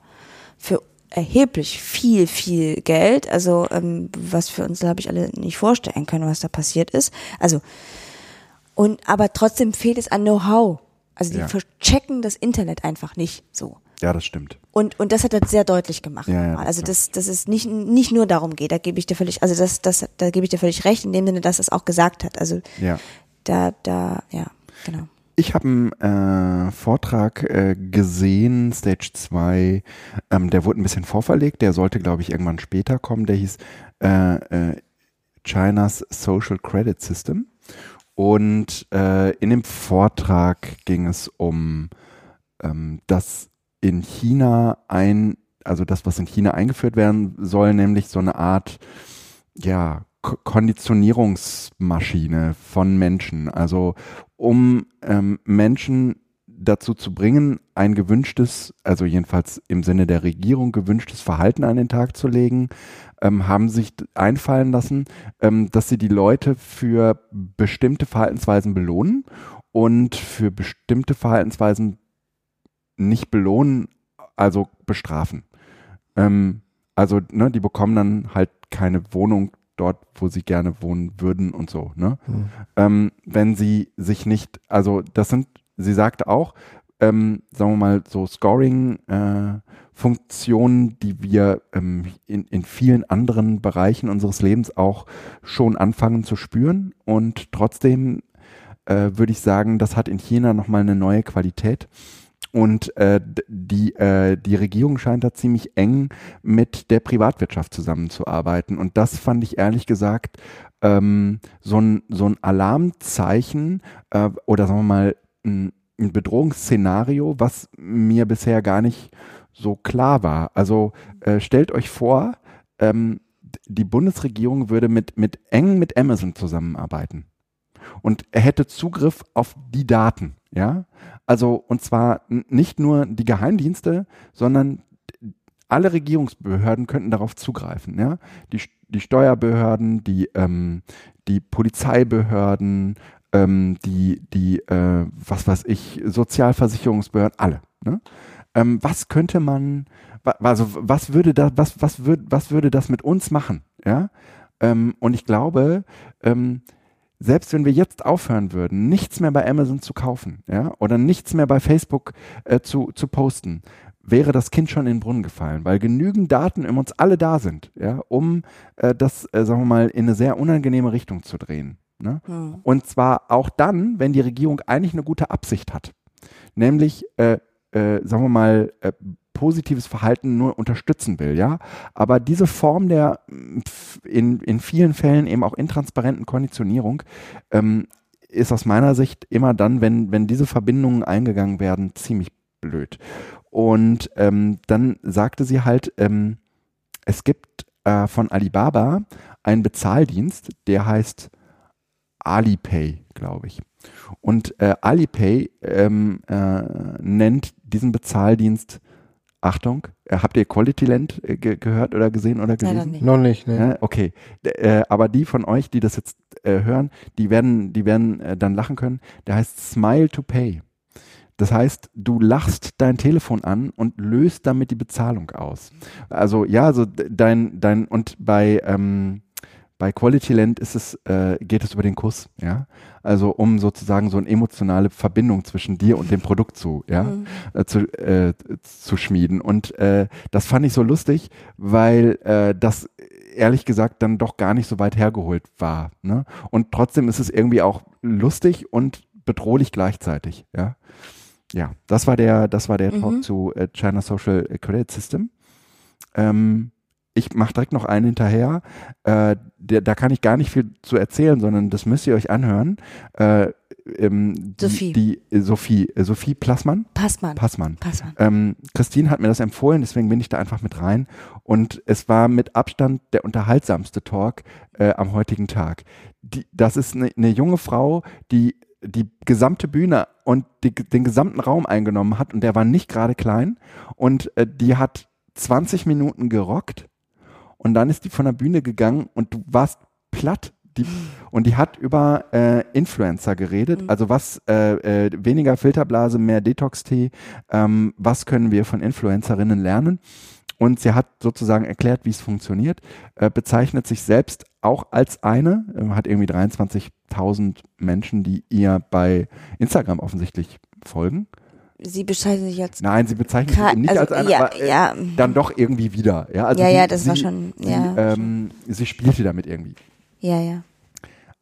für erheblich viel, viel Geld, also ähm, was für uns, glaube ich, alle nicht vorstellen können, was da passiert ist. Also und aber trotzdem fehlt es an Know-how. Also die Ja. verchecken das Internet einfach nicht so. Ja, das stimmt. Und, und das hat er sehr deutlich gemacht. Ja, ja, also dass, dass es nicht, nicht nur darum geht, da gebe ich dir völlig, also das, das, da gebe ich dir völlig recht, in dem Sinne, dass er es auch gesagt hat. Also Ja. da, da, ja, genau. Ich habe einen äh, Vortrag äh, gesehen, Stage 2, ähm, der wurde ein bisschen vorverlegt, der sollte, glaube ich, irgendwann später kommen, der hieß äh, äh, China's Social Credit System. Und äh, in dem Vortrag ging es um ähm, das in China ein, also das, was in China eingeführt werden soll, nämlich so eine Art, ja, Ko- Konditionierungsmaschine von Menschen. Also um ähm, Menschen dazu zu bringen, ein gewünschtes, also jedenfalls im Sinne der Regierung gewünschtes Verhalten an den Tag zu legen, ähm, haben sich einfallen lassen, ähm, dass sie die Leute für bestimmte Verhaltensweisen belohnen und für bestimmte Verhaltensweisen nicht belohnen, also bestrafen. Ähm, also, ne, die bekommen dann halt keine Wohnung dort, wo sie gerne wohnen würden und so, ne? Hm. Ähm, wenn sie sich nicht, also das sind, sie sagte auch, ähm, sagen wir mal, so Scoring-Funktionen, die wir ähm, in, in vielen anderen Bereichen unseres Lebens auch schon anfangen zu spüren. Und trotzdem äh, würde ich sagen, das hat in China nochmal eine neue Qualität. Und äh, die, äh, die Regierung scheint da ziemlich eng mit der Privatwirtschaft zusammenzuarbeiten. Und das fand ich ehrlich gesagt ähm, so, ein, so ein Alarmzeichen äh, oder sagen wir mal ein, ein Bedrohungsszenario, was mir bisher gar nicht so klar war. Also äh, stellt euch vor, ähm, die Bundesregierung würde mit, mit eng mit Amazon zusammenarbeiten. Und er hätte Zugriff auf die Daten, ja. Also, und zwar nicht nur die Geheimdienste, sondern alle Regierungsbehörden könnten darauf zugreifen, ja. Die, die Steuerbehörden, die, ähm, die Polizeibehörden, ähm, die, die, äh, was weiß ich, Sozialversicherungsbehörden, alle, ne? Ähm, was könnte man, also was würde da, was, was würde, was würde das mit uns machen, ja? Ähm, und ich glaube, ähm, selbst wenn wir jetzt aufhören würden, nichts mehr bei Amazon zu kaufen, ja, oder nichts mehr bei Facebook äh, zu, zu posten, wäre das Kind schon in den Brunnen gefallen, weil genügend Daten in uns alle da sind, ja, um äh, das, äh, sagen wir mal, in eine sehr unangenehme Richtung zu drehen. Ne? Hm. Und zwar auch dann, wenn die Regierung eigentlich eine gute Absicht hat. Nämlich, äh, äh, sagen wir mal, äh, positives Verhalten nur unterstützen will, ja. Aber diese Form der f- in, in vielen Fällen eben auch intransparenten Konditionierung ähm, ist aus meiner Sicht immer dann, wenn, wenn diese Verbindungen eingegangen werden, ziemlich blöd. Und ähm, dann sagte sie halt, ähm, es gibt äh, von Alibaba einen Bezahldienst, der heißt Alipay, glaube ich. Und äh, Alipay ähm, äh, nennt diesen Bezahldienst, Achtung, äh, habt ihr Quality Land äh, ge gehört oder gesehen oder gelesen? Leider nicht. Noch nicht, ne? Okay, äh, aber die von euch, die das jetzt äh, hören, die werden, die werden äh, dann lachen können. Der heißt Smile to Pay. Das heißt, du lachst dein Telefon an und löst damit die Bezahlung aus. Also ja, also d- dein, dein und bei ähm, bei Quality Land ist es, äh, geht es über den Kuss, ja. Also um sozusagen so eine emotionale Verbindung zwischen dir und dem Produkt zu, ja, Mhm. äh, zu, äh, zu schmieden. Und äh, das fand ich so lustig, weil äh, das ehrlich gesagt dann doch gar nicht so weit hergeholt war. Ne? Und trotzdem ist es irgendwie auch lustig und bedrohlich gleichzeitig, ja. Ja, das war der, das war der Mhm. Talk zu äh, China Social Credit System. Ähm, ich mache direkt noch einen hinterher. Äh, der, da kann ich gar nicht viel zu erzählen, sondern das müsst ihr euch anhören. Äh, ähm, die, Sophie. Die, äh, Sophie, Sophie Plassmann. Passmann. Passmann. Passmann. Ähm, Christine hat mir das empfohlen, deswegen bin ich da einfach mit rein. Und es war mit Abstand der unterhaltsamste Talk äh, am heutigen Tag. Die, das ist eine ne junge Frau, die die gesamte Bühne und die, den gesamten Raum eingenommen hat und der war nicht gerade klein und äh, die hat 20 Minuten gerockt und dann ist die von der Bühne gegangen und du warst platt. Die, und die hat über äh, Influencer geredet, Mhm. also was äh, äh, weniger Filterblase, mehr Detox-Tee, ähm, was können wir von Influencerinnen lernen? Und sie hat sozusagen erklärt, wie es funktioniert, äh, bezeichnet sich selbst auch als eine, äh, hat irgendwie 23.000 Menschen, die ihr bei Instagram offensichtlich folgen. Sie bezeichnet sich als Nein, sie bezeichnet sich Ka- eben nicht also, als eine, ja, aber äh, ja. dann doch irgendwie wieder. Ja, also Ja, sie, ja, das sie, war schon- Sie, ja, ähm, sie spielte damit irgendwie. Ja, ja.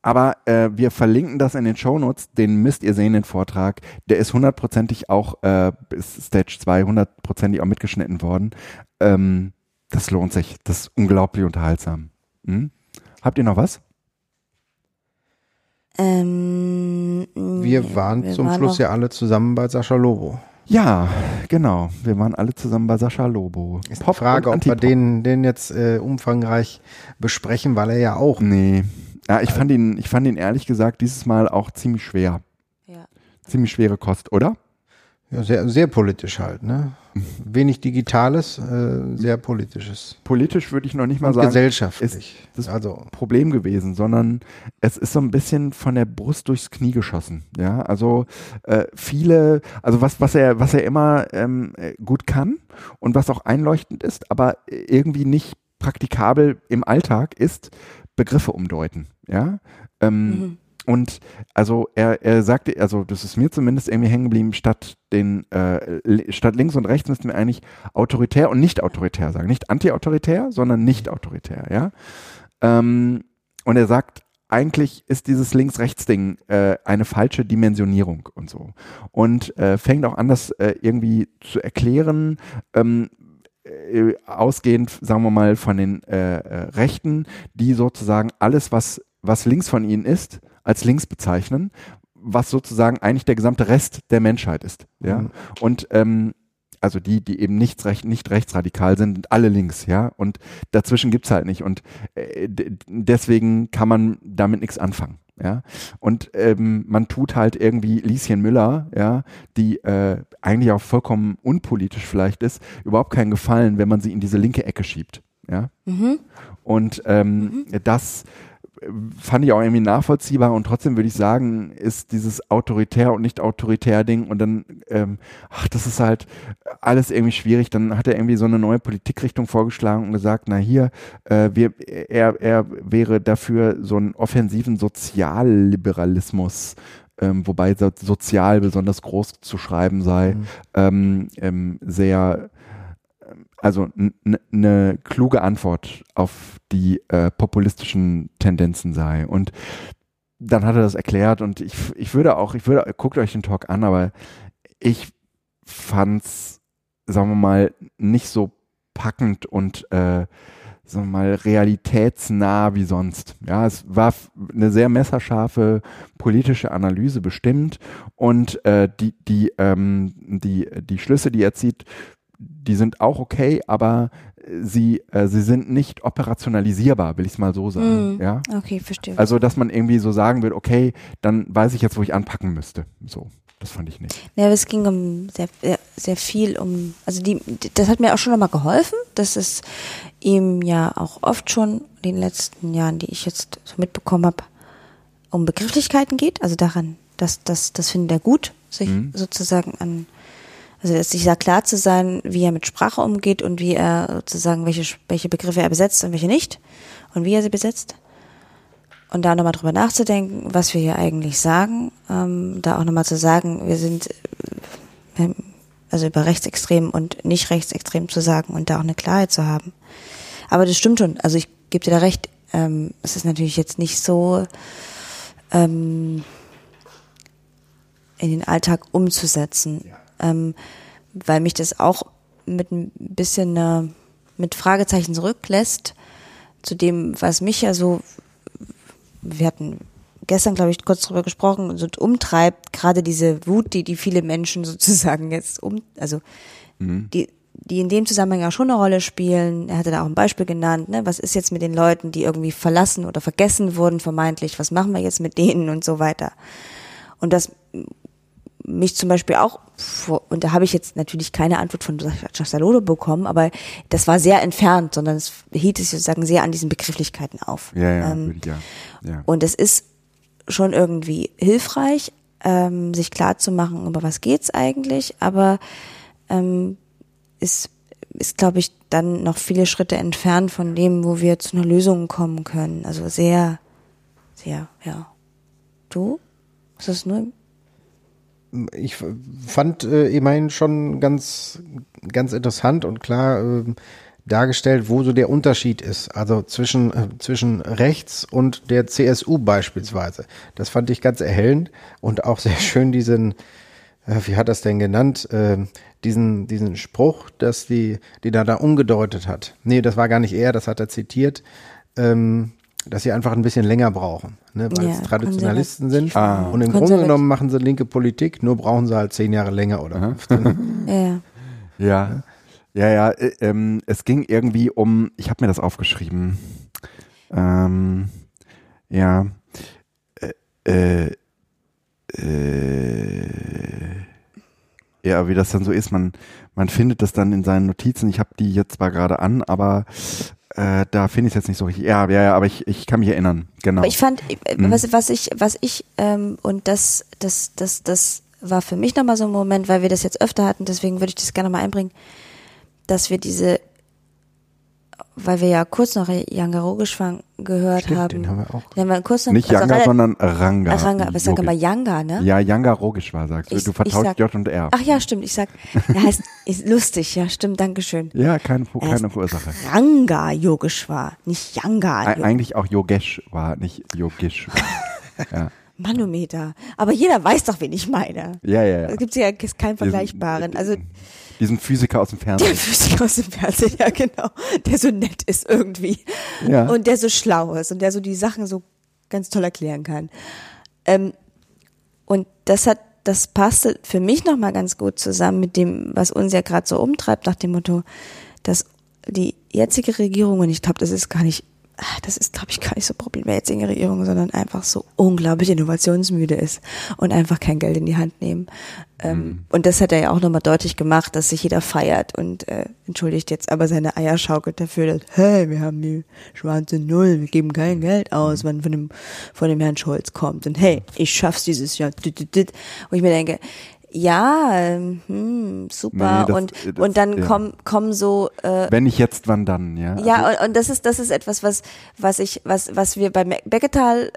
Aber äh, wir verlinken das in den Shownotes, den müsst ihr sehen, den Vortrag. Der ist hundertprozentig auch, äh, ist Stage 2 hundertprozentig auch mitgeschnitten worden. Ähm, das lohnt sich. Das ist unglaublich unterhaltsam. Hm? Habt ihr noch was? Ähm, Wir waren wir zum waren Schluss ja alle zusammen bei Sascha Lobo. Ja, genau. Wir waren alle zusammen bei Sascha Lobo. Ist die Pop Frage, und ob wir den, den jetzt äh, umfangreich besprechen, weil er ja auch Nee. Ja, ich fand ihn, ich fand ihn ehrlich gesagt dieses Mal auch ziemlich schwer. Ja. Ziemlich schwere Kost, oder? ja, sehr, sehr politisch halt, ne? Wenig Digitales, äh, sehr Politisches. Politisch würde ich noch nicht mal Und sagen. gesellschaftlich. das- also, Problem gewesen, sondern es ist so ein bisschen von der Brust durchs Knie geschossen. Ja, also äh, viele, also was, was er, was er immer ähm, äh, gut kann und was auch einleuchtend ist, aber irgendwie nicht praktikabel im Alltag ist, Begriffe umdeuten. Ja. Ähm, Mhm. Und also er, er sagte, also das ist mir zumindest irgendwie hängen geblieben, statt den äh, statt links und rechts müssten wir eigentlich autoritär und nicht autoritär sagen. Nicht anti-autoritär, sondern nicht autoritär, ja. Ähm, und er sagt, eigentlich ist dieses Links-Rechts-Ding äh, eine falsche Dimensionierung und so. Und äh, fängt auch an, das äh, irgendwie zu erklären, ähm, äh, ausgehend, sagen wir mal, von den äh, äh, Rechten, die sozusagen alles, was, was links von ihnen ist, als links bezeichnen, was sozusagen eigentlich der gesamte Rest der Menschheit ist. Ja. Mhm. Und ähm, also die, die eben nicht, recht, nicht rechtsradikal sind, sind alle links, ja. Und dazwischen gibt's halt nicht. Und äh, deswegen kann man damit nichts anfangen. Ja, und ähm, man tut halt irgendwie Lieschen Müller, ja, die äh, eigentlich auch vollkommen unpolitisch vielleicht ist, überhaupt keinen Gefallen, wenn man sie in diese linke Ecke schiebt. Ja, Mhm. und ähm, das äh, fand ich auch irgendwie nachvollziehbar und trotzdem würde ich sagen, ist dieses autoritär und nicht autoritär Ding und dann, ähm, ach, das ist halt alles irgendwie schwierig. Dann hat er irgendwie so eine neue Politikrichtung vorgeschlagen und gesagt, na hier, äh, wir, er, er wäre dafür so einen offensiven Sozialliberalismus, ähm, wobei so, sozial besonders groß zu schreiben sei, Mhm. ähm, ähm, sehr also eine kluge Antwort auf die äh, populistischen Tendenzen sei. Und dann hat er das erklärt und ich, ich würde auch, ich würde, guckt euch den Talk an, aber ich fand's, sagen wir mal, nicht so packend und äh, sagen wir mal, realitätsnah wie sonst. Ja, es war eine sehr messerscharfe politische Analyse bestimmt und äh, die, die, ähm, die, die Schlüsse, die er zieht, die sind auch okay, aber sie, äh, sie sind nicht operationalisierbar, will ich es mal so sagen. Mhm. Ja? Okay, verstehe. Also, dass man irgendwie so sagen will, okay, dann weiß ich jetzt, wo ich anpacken müsste. So, das fand ich nicht. Ja, aber es ging um sehr, sehr, viel um, also die, das hat mir auch schon nochmal geholfen, dass es ihm ja auch oft schon in den letzten Jahren, die ich jetzt so mitbekommen habe, um Begrifflichkeiten geht. Also daran, dass das, das findet er gut, sich Mhm. sozusagen an, also sich da klar zu sein, wie er mit Sprache umgeht und wie er sozusagen, welche, welche Begriffe er besetzt und welche nicht und wie er sie besetzt. Und da nochmal drüber nachzudenken, was wir hier eigentlich sagen, ähm, da auch nochmal zu sagen, wir sind, äh, also über rechtsextrem und nicht rechtsextrem zu sagen und da auch eine Klarheit zu haben. Aber das stimmt schon, also ich gebe dir da recht, ähm, es ist natürlich jetzt nicht so ähm, in den Alltag umzusetzen, ähm, weil mich das auch mit ein bisschen äh, mit Fragezeichen zurücklässt zu dem, was mich ja so, wir hatten gestern, glaube ich, kurz drüber gesprochen, so umtreibt, gerade diese Wut, die die viele Menschen sozusagen jetzt um, also die, die in dem Zusammenhang auch schon eine Rolle spielen. Er hatte da auch ein Beispiel genannt, ne? Was ist jetzt mit den Leuten, die irgendwie verlassen oder vergessen wurden, vermeintlich? Was machen wir jetzt mit denen und so weiter? Und das mich zum Beispiel auch, vor, und da habe ich jetzt natürlich keine Antwort von Chastalolo bekommen, aber das war sehr entfernt, sondern es hielt sich sozusagen sehr an diesen Begrifflichkeiten auf. Ja, ja, Ähm, ja. ja. und es ist schon irgendwie hilfreich, ähm, sich klar zu machen, über was geht's eigentlich, aber ähm, ist, ist glaube ich, dann noch viele Schritte entfernt von dem, wo wir zu einer Lösung kommen können. Also sehr, sehr, ja. Du? Ist das nur? Ich fand äh, immerhin schon ganz, ganz interessant und klar ähm, dargestellt, wo so der Unterschied ist. Also zwischen, äh, zwischen rechts und der CSU beispielsweise. Das fand ich ganz erhellend und auch sehr schön diesen, äh, wie hat das denn genannt, ähm, diesen, diesen Spruch, dass die, die da da umgedeutet hat. Nee, das war gar nicht er, das hat er zitiert, ähm, dass sie einfach ein bisschen länger brauchen, ne, weil Ja, es Traditionalisten sind. Ah. Und im Grunde genommen machen sie linke Politik, nur brauchen sie halt zehn Jahre länger oder 15. Ja. Ja, ja, ja. Äh, ähm, es ging irgendwie um, ich habe mir das aufgeschrieben. Ähm, ja. Äh, äh, äh, ja, wie das dann so ist, man, man findet das dann in seinen Notizen. Ich habe die jetzt zwar gerade an, aber äh, da finde ich es jetzt nicht so richtig. Ja, ja, ja, aber ich, ich kann mich erinnern. Genau. Aber ich fand, äh, Mhm. was, was ich, was ich, ähm, und das, das, das, das war für mich nochmal so ein Moment, weil wir das jetzt öfter hatten, deswegen würde ich das gerne mal einbringen, dass wir diese, weil wir ja kurz noch Yanga Rogeshwang gehört Stimmt, haben. den haben wir auch. Den haben wir kurz noch, nicht also Yanga, sondern Ranga. Ranga, aber ich sage immer. Yanga, ne? Ja, Yanga Rogeshwar sagst du. Ich- du vertauscht sag- J und R. Ach ja, stimmt, ich sag, er heißt, ist lustig, ja, stimmt, Dankeschön. Ja, keine, keine Ursache. Ranga Yogeshwar, nicht Yanga. Eig- Eigentlich auch Yogesh war, nicht Yogish. ja. Manometer. Aber jeder weiß doch, wen ich meine. ja, ja, ja. Da gibt's ja keinen Vergleichbaren. Also Diesen Physiker aus dem der Fernsehen. Physiker aus dem Fernsehen, ja genau, der so nett ist irgendwie Ja. und der so schlau ist und der so die Sachen so ganz toll erklären kann. Ähm, und das hat, das passte für mich nochmal ganz gut zusammen mit dem, was uns ja gerade so umtreibt, nach dem Motto, dass die jetzige Regierung, und ich glaube, das ist gar nicht, das ist, glaube ich, gar nicht so Problem der jetzigen Regierung, sondern einfach so unglaublich innovationsmüde ist und einfach kein Geld in die Hand nehmen. Ähm, Und das hat er ja auch nochmal deutlich gemacht, dass sich jeder feiert und äh, entschuldigt jetzt aber seine Eier schaukelt dafür, dass, hey, wir haben die schwarze Null, wir geben kein Geld aus, wenn von dem, von dem Herrn Scholz kommt. Und hey, ich schaff's dieses Jahr. Und ich mir denke, ja, ähm, hm, super. Nee, das- und, das- und dann ja. kommen, kommen so äh, Wenn nicht jetzt, wann dann, ja? ja, Also, und, und das ist das ist etwas, was was ich was was wir bei Becketal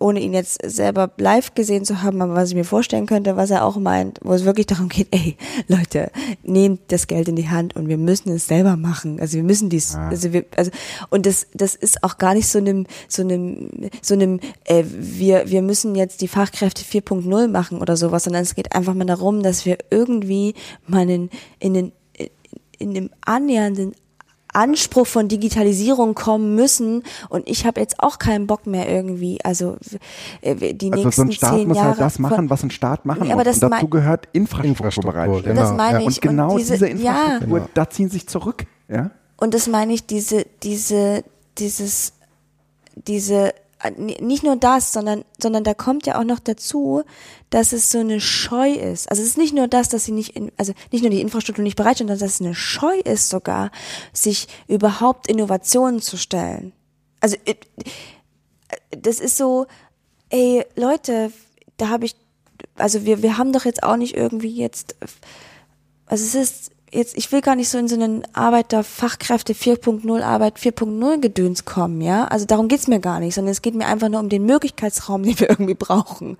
ohne ihn jetzt selber live gesehen zu haben, aber was ich mir vorstellen könnte, was er auch meint, wo es wirklich darum geht, ey, Leute, nehmt das Geld in die Hand und wir müssen es selber machen. Also wir müssen dies, Ja. also wir, also und das das ist auch gar nicht so einem so einem so einem äh, wir wir müssen jetzt die Fachkräfte 4.0 machen oder sowas, sondern es geht einfach mal darum, dass wir irgendwie mal in, in den in dem annähernden Anspruch von Digitalisierung kommen müssen und ich habe jetzt auch keinen Bock mehr irgendwie, also äh, die Also nächsten so ein Staat zehn muss Jahre halt das machen, von, was ein Staat machen Nee, aber muss. das Und dazu gehört Infrastruktur, Infrastruktur, bereitstellen. genau. das meine ja. ich Und genau diese, diese, ja, Infrastruktur, Genau. da ziehen sich zurück. Ja? Und das meine ich, diese, diese, dieses, diese, nicht nur das, sondern, sondern da kommt ja auch noch dazu, dass es so eine Scheu ist. Also es ist nicht nur das, dass sie nicht, in, also nicht nur die Infrastruktur nicht bereitstellen, sondern dass es eine Scheu ist sogar, sich überhaupt Innovationen zu stellen. Also äh, das ist so, ey Leute, da habe ich, also wir, wir haben doch jetzt auch nicht irgendwie jetzt, also es ist jetzt, ich will gar nicht so in so einen Arbeiter-Fachkräfte 4.0, Arbeit 4.0 Gedöns kommen, ja. Also darum geht's mir gar nicht, sondern es geht mir einfach nur um den Möglichkeitsraum, den wir irgendwie brauchen.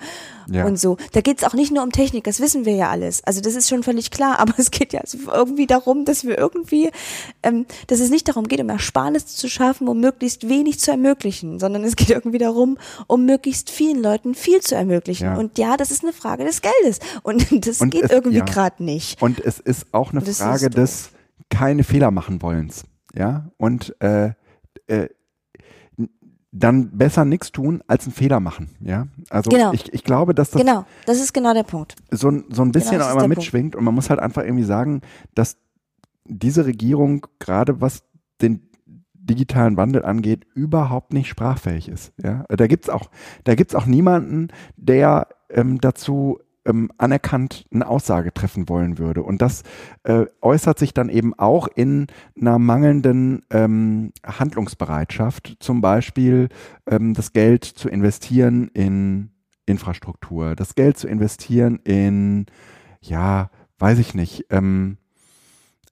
Ja. Und so. Da geht's auch nicht nur um Technik, das wissen wir ja alles. Also das ist schon völlig klar, aber es geht ja irgendwie darum, dass wir irgendwie, ähm, dass es nicht darum geht, um Ersparnis zu schaffen, um möglichst wenig zu ermöglichen, sondern es geht irgendwie darum, um möglichst vielen Leuten viel zu ermöglichen. Ja. Und ja, das ist eine Frage des Geldes. Und das Und geht es- irgendwie ja. gerade nicht. Und es ist auch eine ist Frage des keine Fehler machen wollens. Ja. Und äh, äh, dann besser nichts tun als einen Fehler machen. Ja. Also Genau. ich, ich glaube, dass das Genau, das ist genau der Punkt. so, ein- so ein bisschen Genau, auch immer der Punkt. mitschwingt und man muss halt einfach irgendwie sagen, dass diese Regierung gerade was den digitalen Wandel angeht, überhaupt nicht sprachfähig ist. Ja, da gibt's auch, da gibt's auch niemanden, der ähm, dazu ähm, anerkannt eine Aussage treffen wollen würde. Und das äh, äußert sich dann eben auch in einer mangelnden ähm, Handlungsbereitschaft, zum Beispiel ähm, das Geld zu investieren in Infrastruktur, das Geld zu investieren in, ja, weiß ich nicht, ähm,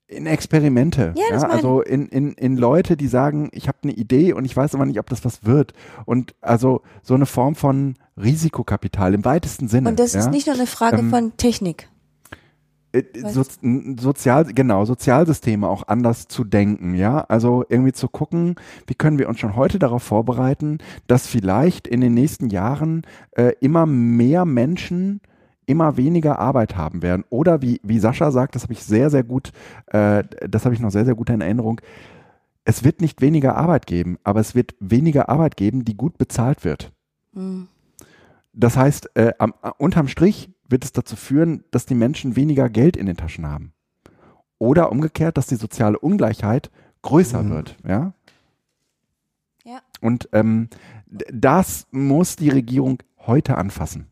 in Experimente. Ja, meine also in, in, in Leute, die sagen, ich habe eine Idee und ich weiß aber nicht, ob das was wird. Und also so eine Form von Risikokapital im weitesten Sinne. Und das ja? ist nicht nur eine Frage Ähm, von Technik. äh, so, sozial, genau, Sozialsysteme auch anders zu denken, ja. Also irgendwie zu gucken, wie können wir uns schon heute darauf vorbereiten, dass vielleicht in den nächsten Jahren äh, immer mehr Menschen immer weniger Arbeit haben werden. Oder wie, wie Sascha sagt, das habe ich sehr, sehr gut, äh, das habe ich noch sehr, sehr gut in Erinnerung. Es wird nicht weniger Arbeit geben, aber es wird weniger Arbeit geben, die gut bezahlt wird. Hm. Das heißt, äh, am, äh, unterm Strich wird es dazu führen, dass die Menschen weniger Geld in den Taschen haben. Oder umgekehrt, dass die soziale Ungleichheit größer Mhm. wird. Ja? Ja. Und ähm, das muss die Regierung heute anfassen.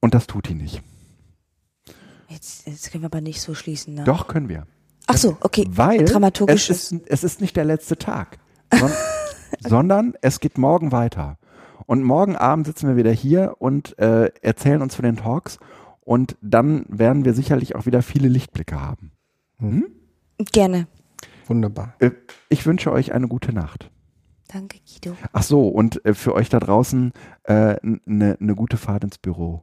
Und das tut die nicht. Jetzt, jetzt können wir aber nicht so schließen. Ne? Doch können wir. Ach so, okay. Weil es Dramaturgisch ist, es ist nicht der letzte Tag, son sondern es geht morgen weiter. Und morgen Abend sitzen wir wieder hier und äh, erzählen uns von den Talks und dann werden wir sicherlich auch wieder viele Lichtblicke haben. Gerne. Wunderbar. Äh, ich wünsche euch eine gute Nacht. Danke, Guido. Ach so, und äh, für euch da draußen eine äh, ne gute Fahrt ins Büro.